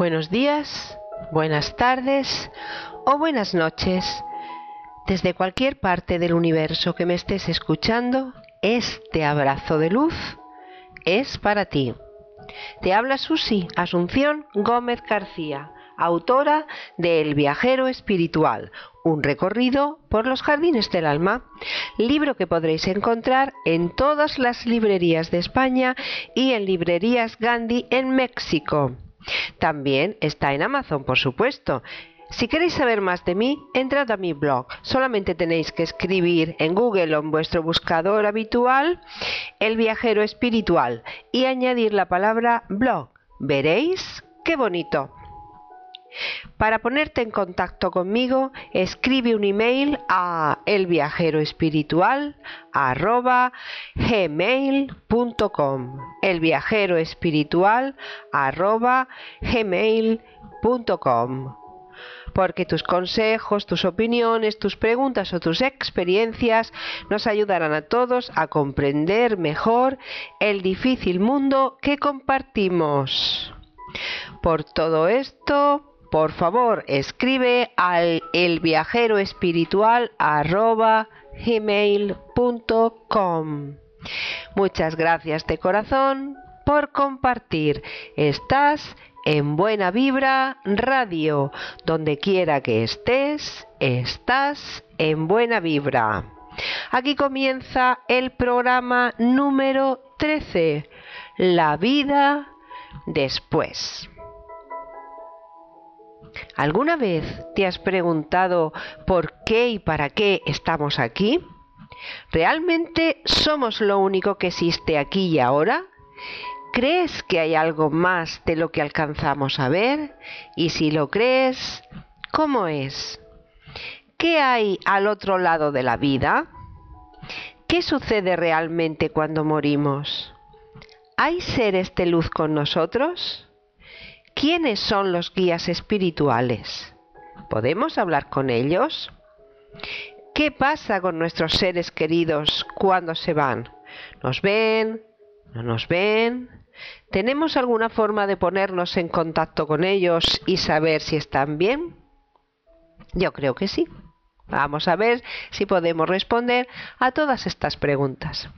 Buenos días, buenas tardes o buenas noches. Desde cualquier parte del universo que me estés escuchando, este abrazo de luz es para ti. Te habla Susi Asunción Gómez García, autora de El viajero espiritual, un recorrido por los jardines del alma, libro que podréis encontrar en todas las librerías de España y en librerías Gandhi en México. También está en Amazon, por supuesto. Si queréis saber más de mí, entrad a mi blog. Solamente tenéis que escribir en Google o en vuestro buscador habitual El viajero espiritual y añadir la palabra blog. Veréis qué bonito. Para ponerte en contacto conmigo, escribe un email a elviajeroespiritual@gmail.com. Elviajeroespiritual@gmail.com. Porque tus consejos, tus opiniones, tus preguntas o tus experiencias nos ayudarán a todos a comprender mejor el difícil mundo que compartimos. Por todo esto, por favor escribe al elviajeroespiritual@gmail.com. Muchas gracias de corazón por compartir. Estás en Buena Vibra Radio. Donde quiera que estés, estás en Buena Vibra. Aquí comienza el programa número 13, La vida después. ¿Alguna vez te has preguntado por qué y para qué estamos aquí? ¿Realmente somos lo único que existe aquí y ahora? ¿Crees que hay algo más de lo que alcanzamos a ver? Y si lo crees, ¿cómo es? ¿Qué hay al otro lado de la vida? ¿Qué sucede realmente cuando morimos? ¿Hay seres de luz con nosotros? ¿Quiénes son los guías espirituales? ¿Podemos hablar con ellos? ¿Qué pasa con nuestros seres queridos cuando se van? ¿Nos ven? ¿No nos ven? ¿Tenemos alguna forma de ponernos en contacto con ellos y saber si están bien? Yo creo que sí. Vamos a ver si podemos responder a todas estas preguntas.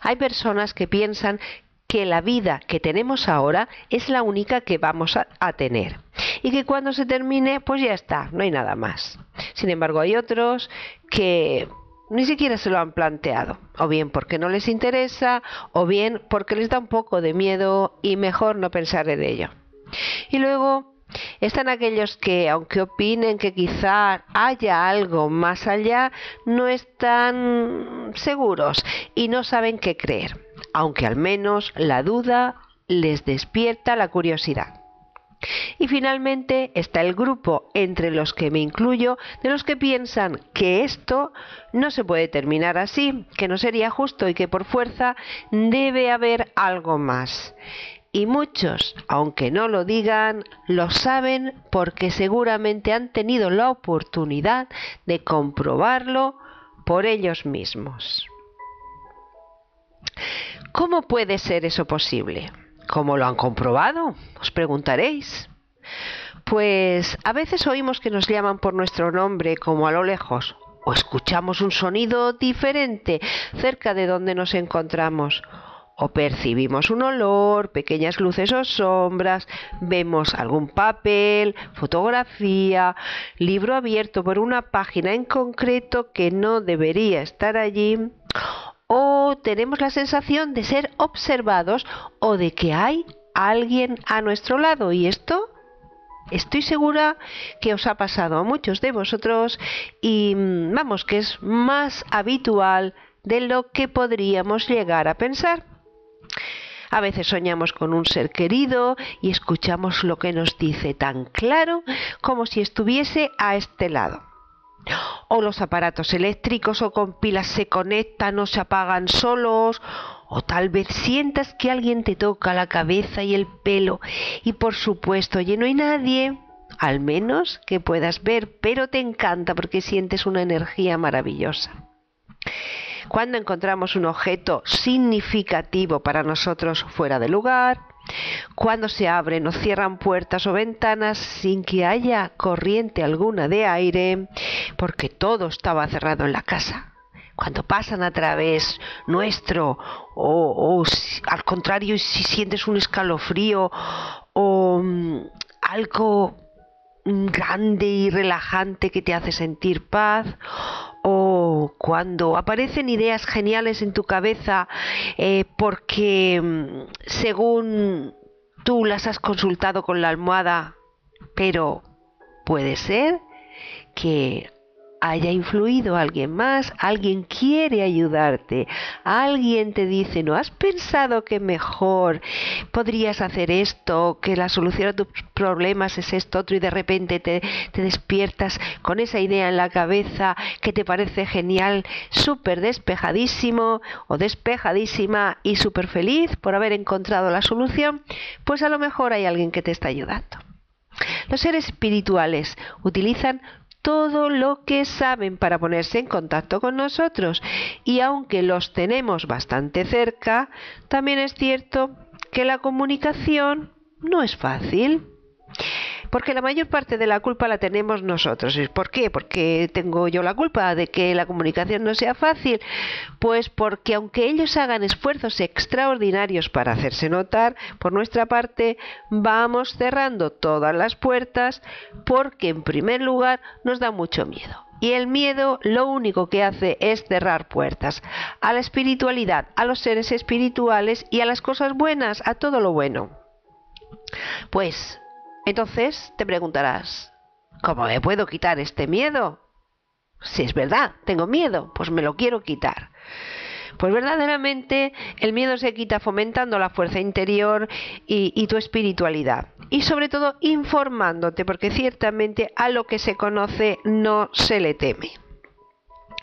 Hay personas que piensan que la vida que tenemos ahora es la única que vamos a, tener y que cuando se termine pues ya está, no hay nada más. Sin embargo hay otros que ni siquiera se lo han planteado, o bien porque no les interesa, o bien porque les da un poco de miedo y mejor no pensar en ello. Y luego están aquellos que, aunque opinen que quizá haya algo más allá, no están seguros y no saben qué creer aunque al menos la duda les despierta la curiosidad. Y finalmente está el grupo, entre los que me incluyo, de los que piensan que esto no se puede terminar así, que no sería justo y que por fuerza debe haber algo más. Y muchos, aunque no lo digan, lo saben porque seguramente han tenido la oportunidad de comprobarlo por ellos mismos. ¿Cómo puede ser eso posible? ¿Cómo lo han comprobado? Os preguntaréis. Pues a veces oímos que nos llaman por nuestro nombre como a lo lejos, o escuchamos un sonido diferente cerca de donde nos encontramos, o percibimos un olor, pequeñas luces o sombras, vemos algún papel, fotografía, libro abierto por una página en concreto que no debería estar allí, o tenemos la sensación de ser observados o de que hay alguien a nuestro lado y esto estoy segura que os ha pasado a muchos de vosotros y mm, vamos que es más habitual de lo que podríamos llegar a pensar. A veces soñamos con un ser querido y escuchamos lo que nos dice tan claro como si estuviese a este lado o los aparatos eléctricos o con pilas se conectan o se apagan solos, o tal vez sientas que alguien te toca la cabeza y el pelo y por supuesto, oye, no hay nadie, al menos que puedas ver, pero te encanta porque sientes una energía maravillosa. cuando encontramos un objeto significativo para nosotros fuera de lugar, cuando se abren o cierran puertas o ventanas sin que haya corriente alguna de aire, porque todo estaba cerrado en la casa. Cuando pasan a través nuestro, o, al contrario, si sientes un escalofrío o mm, algo grande y relajante que te hace sentir paz o cuando aparecen ideas geniales en tu cabeza eh, porque mm, según tú las has consultado con la almohada, pero puede ser que haya influido alguien más, alguien quiere ayudarte, alguien te dice, ¿no has pensado que mejor podrías hacer esto, que la solución a tus problemas es esto otro y de repente te, te despiertas con esa idea en la cabeza que te parece genial, súper despejadísimo o despejadísima y súper feliz por haber encontrado la solución? Pues a lo mejor hay alguien que te está ayudando. Los seres espirituales utilizan todo lo que saben para ponerse en contacto con nosotros. Y aunque los tenemos bastante cerca, también es cierto que la comunicación no es fácil. Porque la mayor parte de la culpa la tenemos nosotros. ¿Por qué? Porque tengo yo la culpa de que la comunicación no sea fácil. Pues porque aunque ellos hagan esfuerzos extraordinarios para hacerse notar, por nuestra parte vamos cerrando todas las puertas porque en primer lugar nos da mucho miedo. Y el miedo lo único que hace es cerrar puertas a la espiritualidad, a los seres espirituales y a las cosas buenas, a todo lo bueno. Pues entonces te preguntarás, ¿cómo me puedo quitar este miedo? Si es verdad, tengo miedo, pues me lo quiero quitar. Pues verdaderamente el miedo se quita fomentando la fuerza interior y, tu espiritualidad. Y sobre todo informándote, porque ciertamente a lo que se conoce no se le teme.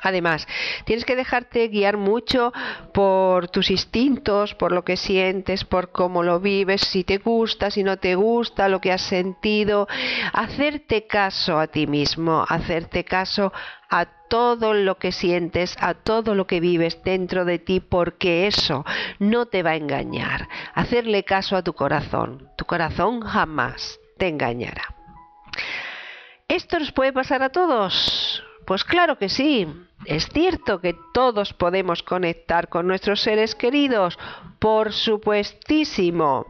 Además, tienes que dejarte guiar mucho por tus instintos, por lo que sientes, por cómo lo vives, si te gusta, si no te gusta, lo que has sentido. Hacerte caso a ti mismo, hacerte caso a todo lo que sientes, a todo lo que vives dentro de ti, porque eso no te va a engañar. Hacerle caso a tu corazón. Tu corazón jamás te engañará. ¿Esto nos puede pasar a todos? Pues claro que sí. Es cierto que todos podemos conectar con nuestros seres queridos, por supuestísimo.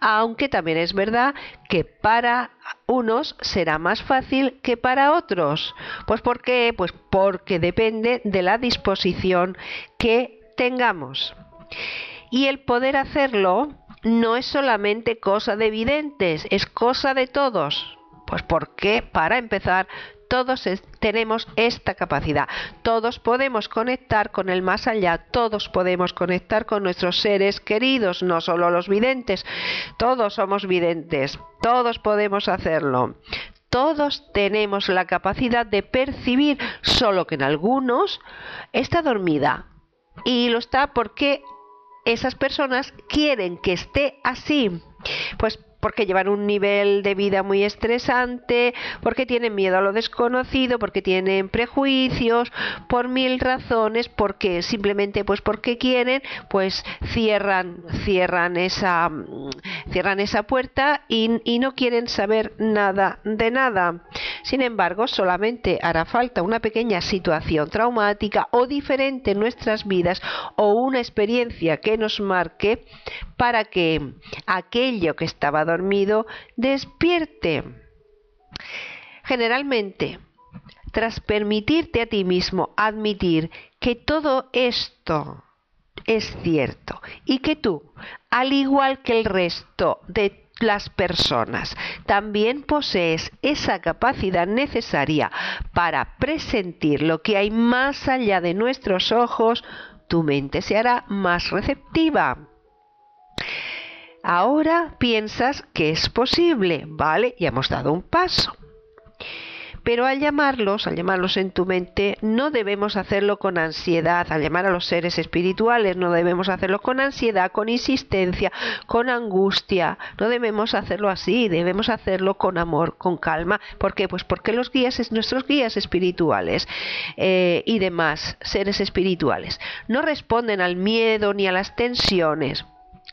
Aunque también es verdad que para unos será más fácil que para otros. Pues ¿por qué? Pues porque depende de la disposición que tengamos. Y el poder hacerlo no es solamente cosa de evidentes, es cosa de todos. Pues porque, para empezar, todos tenemos esta capacidad. Todos podemos conectar con el más allá, todos podemos conectar con nuestros seres queridos, no solo los videntes. Todos somos videntes, todos podemos hacerlo. Todos tenemos la capacidad de percibir, solo que en algunos está dormida. Y lo está porque esas personas quieren que esté así. Pues porque llevan un nivel de vida muy estresante, porque tienen miedo a lo desconocido, porque tienen prejuicios, por mil razones, porque simplemente pues porque quieren, pues cierran, cierran esa, cierran esa puerta y, y no quieren saber nada de nada. Sin embargo, solamente hará falta una pequeña situación traumática o diferente en nuestras vidas o una experiencia que nos marque para que aquello que estaba dormido despierte. Generalmente, tras permitirte a ti mismo admitir que todo esto es cierto y que tú, al igual que el resto de las personas, también posees esa capacidad necesaria para presentir lo que hay más allá de nuestros ojos, tu mente se hará más receptiva Ahora piensas que es posible, ¿vale? Ya hemos dado un paso. Pero al llamarlos, al llamarlos en tu mente, no debemos hacerlo con ansiedad. Al llamar a los seres espirituales, no debemos hacerlo con ansiedad, con insistencia, con angustia. No debemos hacerlo así, debemos hacerlo con amor, con calma. ¿Por qué? Pues porque los guías, nuestros guías espirituales eh, y demás seres espirituales, no responden al miedo ni a las tensiones,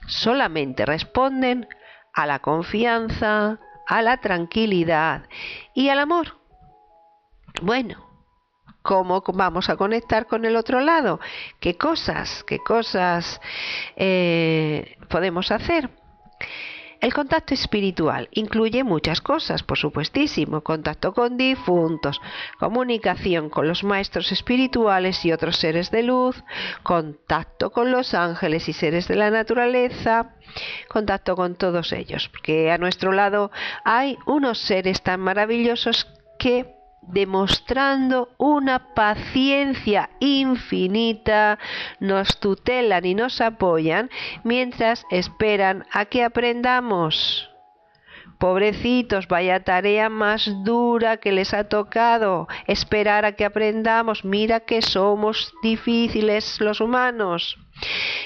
solamente responden a la confianza, a la tranquilidad y al amor. Bueno, ¿cómo vamos a conectar con el otro lado? ¿Qué cosas, qué cosas eh, podemos hacer? El contacto espiritual incluye muchas cosas, por supuestísimo, contacto con difuntos, comunicación con los maestros espirituales y otros seres de luz, contacto con los ángeles y seres de la naturaleza, contacto con todos ellos, porque a nuestro lado hay unos seres tan maravillosos que demostrando una paciencia infinita, nos tutelan y nos apoyan mientras esperan a que aprendamos. Pobrecitos, vaya tarea más dura que les ha tocado, esperar a que aprendamos. Mira que somos difíciles los humanos.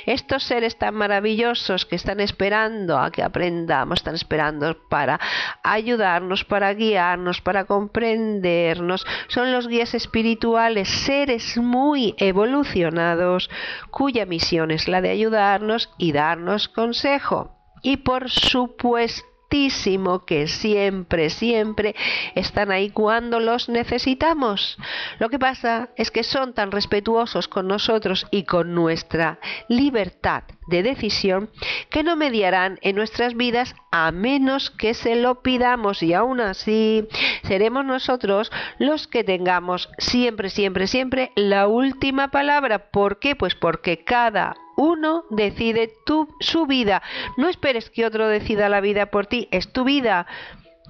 Estos seres tan maravillosos que están esperando a que aprendamos, están esperando para ayudarnos, para guiarnos, para comprendernos, son los guías espirituales, seres muy evolucionados, cuya misión es la de ayudarnos y darnos consejo. Y por supuesto, que siempre, siempre están ahí cuando los necesitamos. Lo que pasa es que son tan respetuosos con nosotros y con nuestra libertad de decisión que no mediarán en nuestras vidas a menos que se lo pidamos y aún así seremos nosotros los que tengamos siempre, siempre, siempre la última palabra. ¿Por qué? Pues porque cada uno decide tu, su vida. No esperes que otro decida la vida por ti, es tu vida.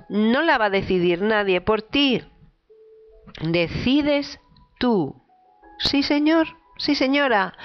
No la va a decidir nadie por ti. Decides tú. Sí, señor. Sí, señora.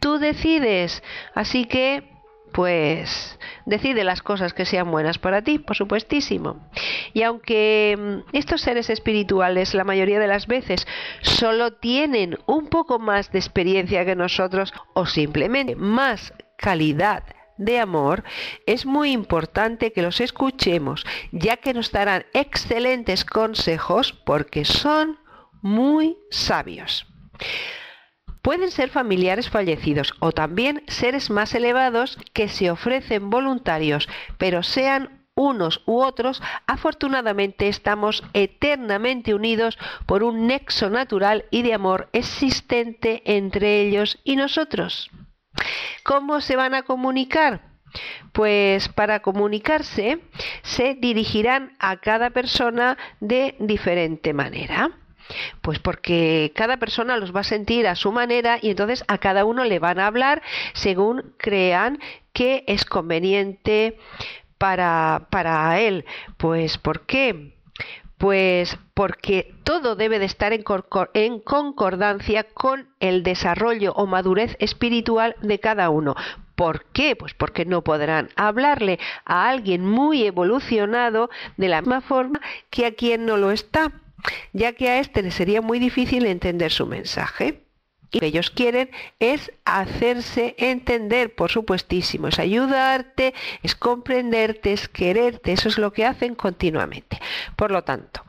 Tú decides. Así que pues decide las cosas que sean buenas para ti, por supuestísimo. Y aunque mm, estos seres espirituales la mayoría de las veces solo tienen un poco más de experiencia que nosotros o simplemente más calidad de amor, es muy importante que los escuchemos, ya que nos darán excelentes consejos porque son muy sabios. Pueden ser familiares fallecidos o también seres más elevados que se ofrecen voluntarios, pero sean unos u otros, afortunadamente estamos eternamente unidos por un nexo natural y de amor existente entre ellos y nosotros. ¿Cómo se van a comunicar? Pues para comunicarse se dirigirán a cada persona de diferente manera. Pues porque cada persona los va a sentir a su manera y entonces a cada uno le van a hablar según crean que es conveniente para, para él. Pues ¿por qué? Pues porque todo debe de estar en, en, concordancia con el desarrollo o madurez espiritual de cada uno. ¿Por qué? Pues porque no podrán hablarle a alguien muy evolucionado de la misma forma que a quien no lo está ya que a este le sería muy difícil entender su mensaje. Y lo que ellos quieren es hacerse entender, por supuestísimo, es ayudarte, es comprenderte, es quererte, eso es lo que hacen continuamente. Por lo tanto,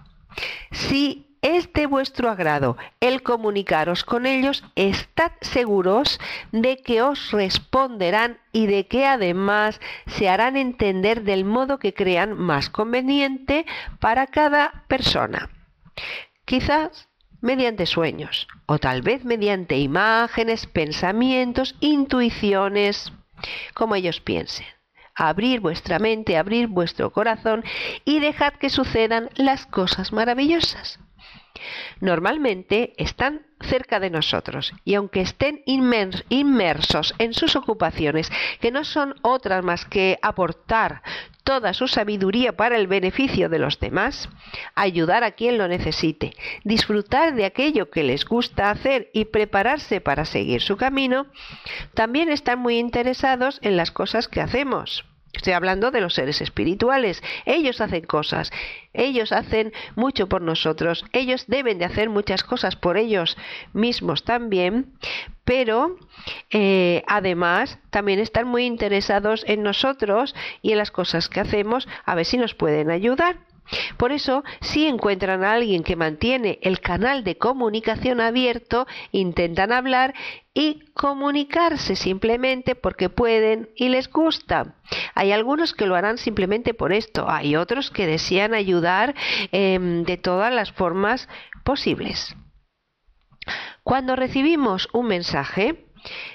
si es de vuestro agrado el comunicaros con ellos, estad seguros de que os responderán y de que además se harán entender del modo que crean más conveniente para cada persona. Quizás mediante sueños o tal vez mediante imágenes, pensamientos, intuiciones, como ellos piensen. Abrir vuestra mente, abrir vuestro corazón y dejad que sucedan las cosas maravillosas. Normalmente están cerca de nosotros y aunque estén inmersos en sus ocupaciones, que no son otras más que aportar toda su sabiduría para el beneficio de los demás, ayudar a quien lo necesite, disfrutar de aquello que les gusta hacer y prepararse para seguir su camino, también están muy interesados en las cosas que hacemos Estoy hablando de los seres espirituales. Ellos hacen cosas, ellos hacen mucho por nosotros, ellos deben de hacer muchas cosas por ellos mismos también, pero eh, además también están muy interesados en nosotros y en las cosas que hacemos, a ver si nos pueden ayudar. Por eso, si encuentran a alguien que mantiene el canal de comunicación abierto, intentan hablar y comunicarse simplemente porque pueden y les gusta. Hay algunos que lo harán simplemente por esto, hay otros que desean ayudar em, de todas las formas posibles. Cuando recibimos un mensaje,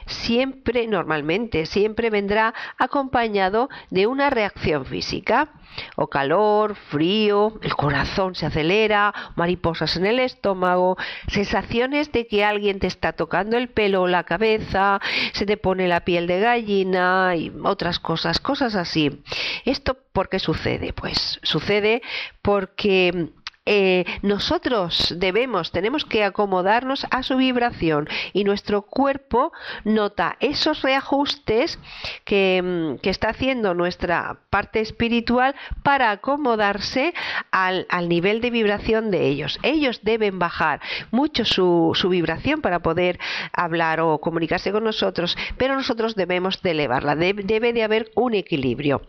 siempre, normalmente, siempre vendrá acompañado de una reacción física, o calor, frío, el corazón se acelera, mariposas en el estómago, sensaciones de que alguien te está tocando el pelo o la cabeza, se te pone la piel de gallina y otras cosas, cosas así. ¿Esto por qué sucede? Pues sucede porque eh, nosotros debemos, tenemos que acomodarnos a su vibración y nuestro cuerpo nota esos reajustes que, mm, está haciendo nuestra parte espiritual para acomodarse al, nivel de vibración de ellos. Ellos deben bajar mucho su, su vibración para poder hablar o comunicarse con nosotros, pero nosotros debemos de elevarla, debe de haber un equilibrio.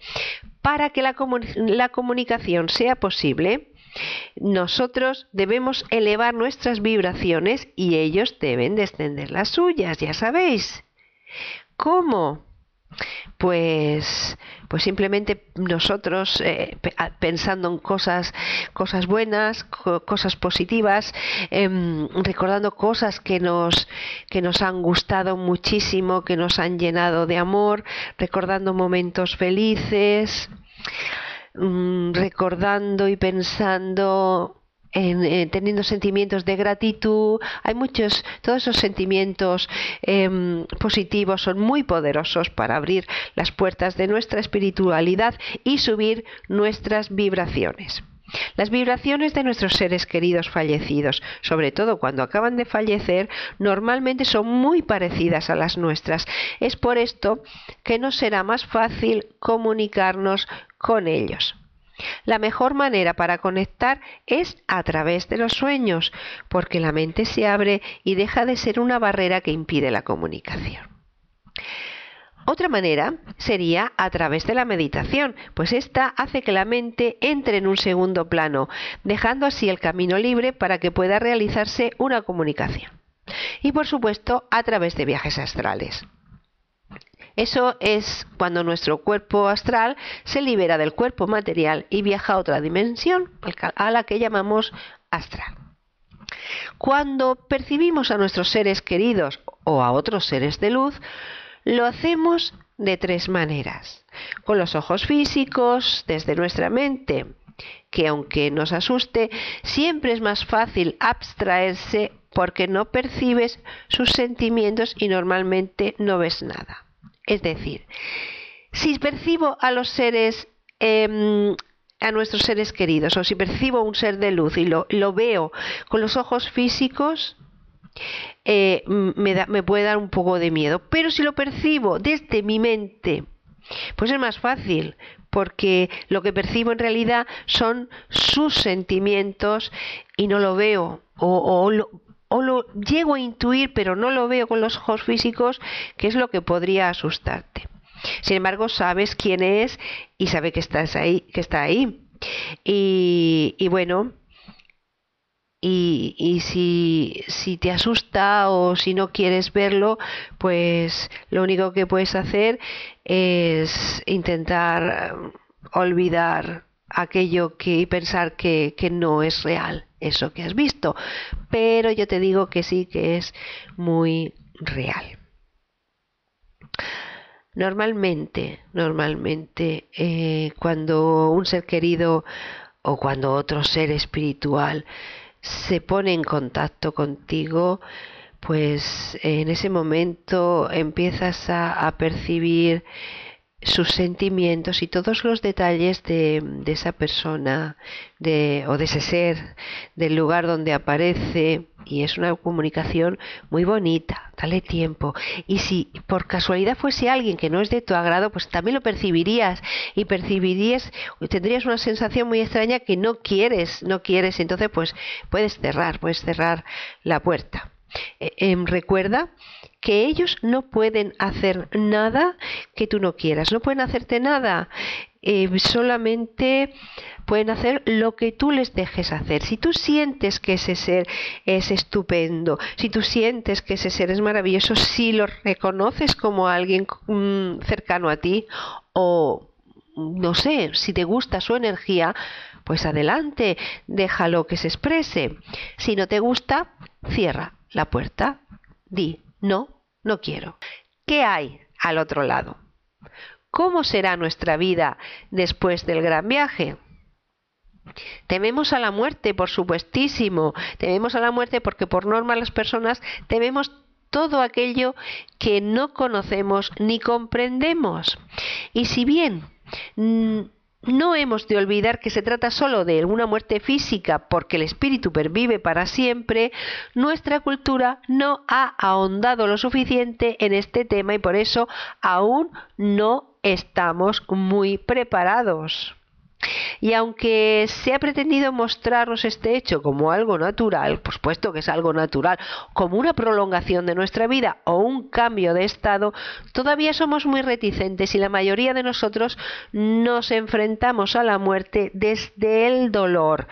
Para que la, la comunicación sea posible, nosotros debemos elevar nuestras vibraciones y ellos deben descender las suyas, ya sabéis. ¿Cómo? Pues, pues simplemente nosotros eh, pensando en cosas, cosas buenas, cosas positivas, em, recordando cosas que nos, que nos han gustado muchísimo, que nos han llenado de amor, recordando momentos felices. Mm, recordando y pensando en, eh, teniendo sentimientos de gratitud. Hay muchos, todos esos sentimientos em, positivos son muy poderosos para abrir las puertas de nuestra espiritualidad y subir nuestras vibraciones. Las vibraciones de nuestros seres queridos fallecidos, sobre todo cuando acaban de fallecer, normalmente son muy parecidas a las nuestras. Es por esto que nos será más fácil comunicarnos con ellos. La mejor manera para conectar es a través de los sueños, porque la mente se abre y deja de ser una barrera que impide la comunicación. Otra manera sería a través de la meditación, pues esta hace que la mente entre en un segundo plano, dejando así el camino libre para que pueda realizarse una comunicación. Y por supuesto a través de viajes astrales. Eso es cuando nuestro cuerpo astral se libera del cuerpo material y viaja a otra dimensión, a la que llamamos astral. Cuando percibimos a nuestros seres queridos o a otros seres de luz, lo hacemos de tres maneras. Con los ojos físicos, desde nuestra mente, que aunque nos asuste, siempre es más fácil abstraerse porque no percibes sus sentimientos y normalmente no ves nada. Es decir, si percibo a los seres, em, a nuestros seres queridos, o si percibo un ser de luz y lo, lo veo con los ojos físicos, eh, me, me puede dar un poco de miedo. Pero si lo percibo desde mi mente, pues es más fácil, porque lo que percibo en realidad son sus sentimientos y no lo veo, o, lo, o, lo, llego a intuir, pero no lo veo con los ojos físicos, que es lo que podría asustarte. Sin embargo, sabes quién es y sabe que estás ahí, que está ahí. Y, y bueno, y, si, si, te asusta o si no quieres verlo, pues lo único que puedes hacer es intentar um, olvidar aquello que y pensar que, que no es real, eso que has visto. Pero yo te digo que sí que es muy real. Normalmente, normalmente, eh, cuando un ser querido o cuando otro ser espiritual se pone en contacto contigo, pues en ese momento empiezas a, percibir sus sentimientos y todos los detalles de, de esa persona de, o de ese ser, del lugar donde aparece, y es una comunicación muy bonita, dale tiempo. Y si por casualidad fuese alguien que no es de tu agrado, pues también lo percibirías y percibirías, tendrías una sensación muy extraña que no quieres, no quieres, entonces pues puedes cerrar, puedes cerrar la puerta. Eh, em, recuerda que ellos no pueden hacer nada que tú no quieras, no pueden hacerte nada, eh, solamente pueden hacer lo que tú les dejes hacer. Si tú sientes que ese ser es estupendo, si tú sientes que ese ser es maravilloso, si lo reconoces como alguien mm, cercano a ti o no sé, si te gusta su energía, pues adelante, déjalo que se exprese. Si no te gusta, cierra la puerta, di, no, no quiero. ¿Qué hay al otro lado? ¿Cómo será nuestra vida después del gran viaje? Tememos a la muerte, por supuestísimo. Tememos a la muerte porque por norma las personas tememos todo aquello que no conocemos ni comprendemos. Y si bien mm, no hemos de olvidar que se trata solo de una muerte física porque el espíritu pervive para siempre, nuestra cultura no ha ahondado lo suficiente en este tema y por eso aún no estamos muy preparados. Y aunque se ha pretendido mostrarnos este hecho como algo natural, por supuesto que es algo natural, como una prolongación de nuestra vida o un cambio de estado, todavía somos muy reticentes y la mayoría de nosotros nos enfrentamos a la muerte desde el dolor.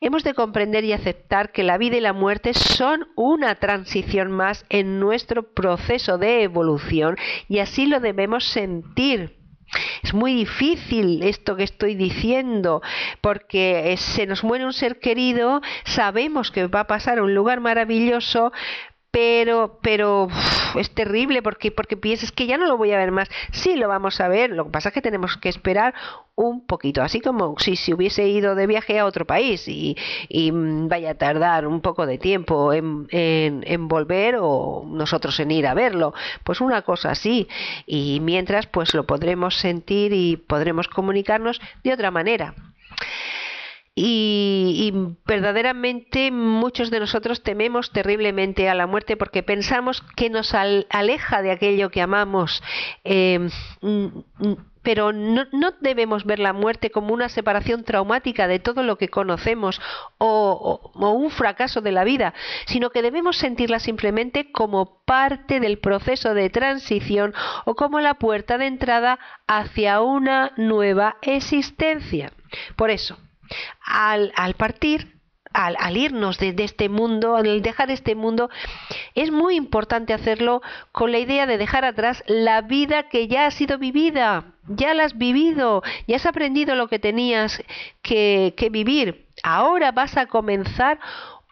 Hemos de comprender y aceptar que la vida y la muerte son una transición más en nuestro proceso de evolución y así lo debemos sentir es muy difícil esto que estoy diciendo, porque se nos muere un ser querido, sabemos que va a pasar a un lugar maravilloso, pero pero es terrible porque porque piensas que ya no lo voy a ver más. Sí lo vamos a ver lo que pasa es que tenemos que esperar un poquito así como si se hubiese ido de viaje a otro país y, vaya a tardar un poco de tiempo en, en, volver o nosotros en ir a verlo. Pues una cosa así y mientras pues lo podremos sentir y podremos comunicarnos de otra manera y, verdaderamente muchos de nosotros tememos terriblemente a la muerte porque pensamos que nos aleja de aquello que amamos. Em, pero no, debemos ver la muerte como una separación traumática de todo lo que conocemos o, un fracaso de la vida, sino que debemos sentirla simplemente como parte del proceso de transición o como la puerta de entrada hacia una nueva existencia. Por eso, al, partir, al, irnos de, este mundo, al dejar este mundo, es muy importante hacerlo con la idea de dejar atrás la vida que ya ha sido vivida, ya la has vivido, ya has aprendido lo que tenías que, que vivir. Ahora vas a comenzar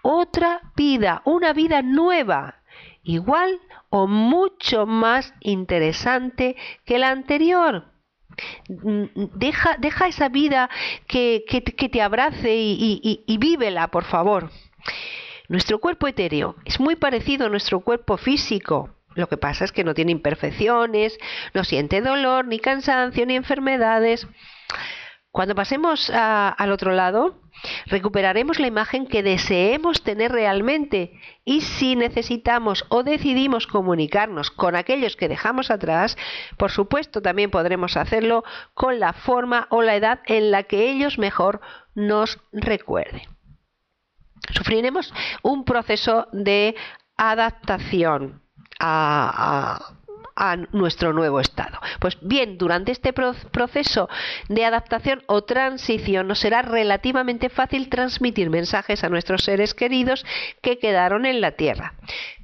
otra vida, una vida nueva, igual o mucho más interesante que la anterior. Deja, deja esa vida que, que, te abrace y, y, y vívela, por favor. Nuestro cuerpo etéreo es muy parecido a nuestro cuerpo físico. Lo que pasa es que no tiene imperfecciones, no siente dolor, ni cansancio, ni enfermedades. Cuando pasemos al otro lado, recuperaremos la imagen que deseemos tener realmente y si necesitamos o decidimos comunicarnos con aquellos que dejamos atrás, por supuesto también podremos hacerlo con la forma o la edad en la que ellos mejor nos recuerden. Sufriremos un proceso de adaptación a, nuestro nuevo estado. Pues bien, durante este proceso de adaptación o transición nos será relativamente fácil transmitir mensajes a nuestros seres queridos que quedaron en la Tierra.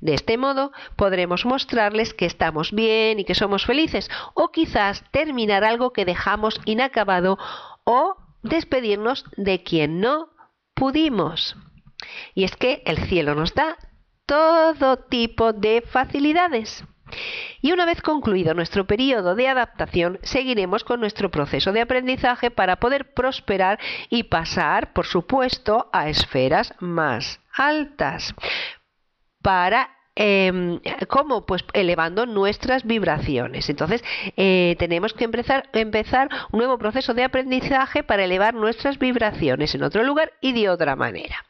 De este modo podremos mostrarles que estamos bien y que somos felices o quizás terminar algo que dejamos inacabado o despedirnos de quien no pudimos. Y es que el cielo nos da todo tipo de facilidades. Y una vez concluido nuestro periodo de adaptación, seguiremos con nuestro proceso de aprendizaje para poder prosperar y pasar, por supuesto, a esferas más altas. Para Em, ¿Cómo? Pues elevando nuestras vibraciones. Entonces, eh, tenemos que empezar, empezar un nuevo proceso de aprendizaje para elevar nuestras vibraciones en otro lugar y de otra manera.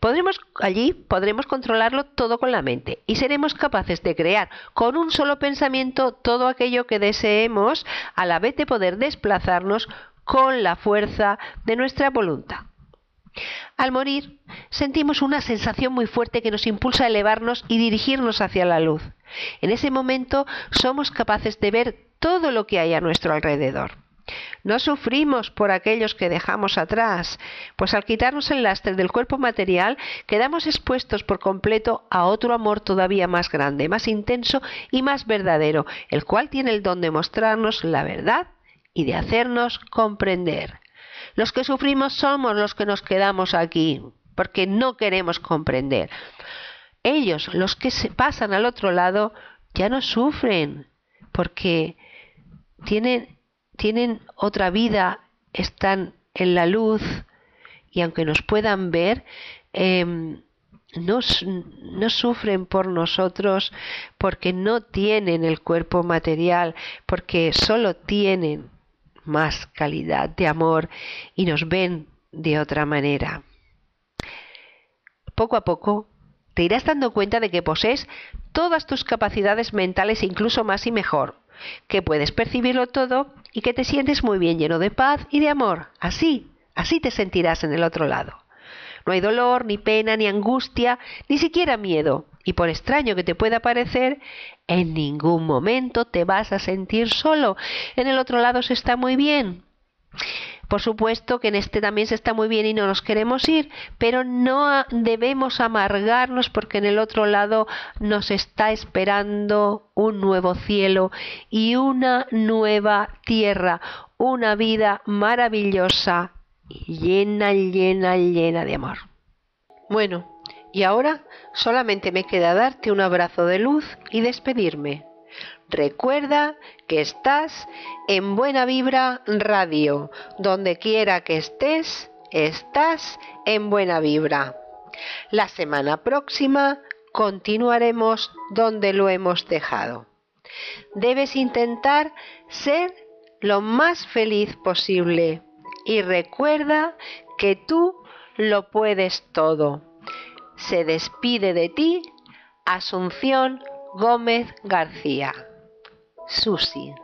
Podremos, allí podremos controlarlo todo con la mente y seremos capaces de crear con un solo pensamiento todo aquello que deseemos a la vez de poder desplazarnos con la fuerza de nuestra voluntad. Al morir, sentimos una sensación muy fuerte que nos impulsa a elevarnos y dirigirnos hacia la luz. En ese momento somos capaces de ver todo lo que hay a nuestro alrededor. No sufrimos por aquellos que dejamos atrás, pues al quitarnos el lastre del cuerpo material quedamos expuestos por completo a otro amor todavía más grande, más intenso y más verdadero, el cual tiene el don de mostrarnos la verdad y de hacernos comprender. Los que sufrimos somos los que nos quedamos aquí, porque no queremos comprender. Ellos, los que se pasan al otro lado, ya no sufren, porque tienen, tienen otra vida, están en la luz y aunque nos puedan ver, em, no, no, sufren por nosotros porque no tienen el cuerpo material, porque solo tienen más calidad de amor y nos ven de otra manera. Poco a poco te irás dando cuenta de que posees todas tus capacidades mentales incluso más y mejor, que puedes percibirlo todo y que te sientes muy bien lleno de paz y de amor. Así, así te sentirás en el otro lado. No hay dolor, ni pena, ni angustia, ni siquiera miedo. Y por extraño que te pueda parecer, en ningún momento te vas a sentir solo. En el otro lado se está muy bien. Por supuesto que en este también se está muy bien y no nos queremos ir, pero no debemos amargarnos porque en el otro lado nos está esperando un nuevo cielo y una nueva tierra, una vida maravillosa, llena, llena, llena de amor. Bueno, y ahora solamente me queda darte un abrazo de luz y despedirme. Recuerda que estás en Buena Vibra Radio. Donde quiera que estés, estás en Buena Vibra. La semana próxima continuaremos donde lo hemos dejado. Debes intentar ser lo más feliz posible y recuerda que tú lo puedes todo se despide de ti Asunción Gómez García. Susi.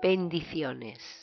Bendiciones.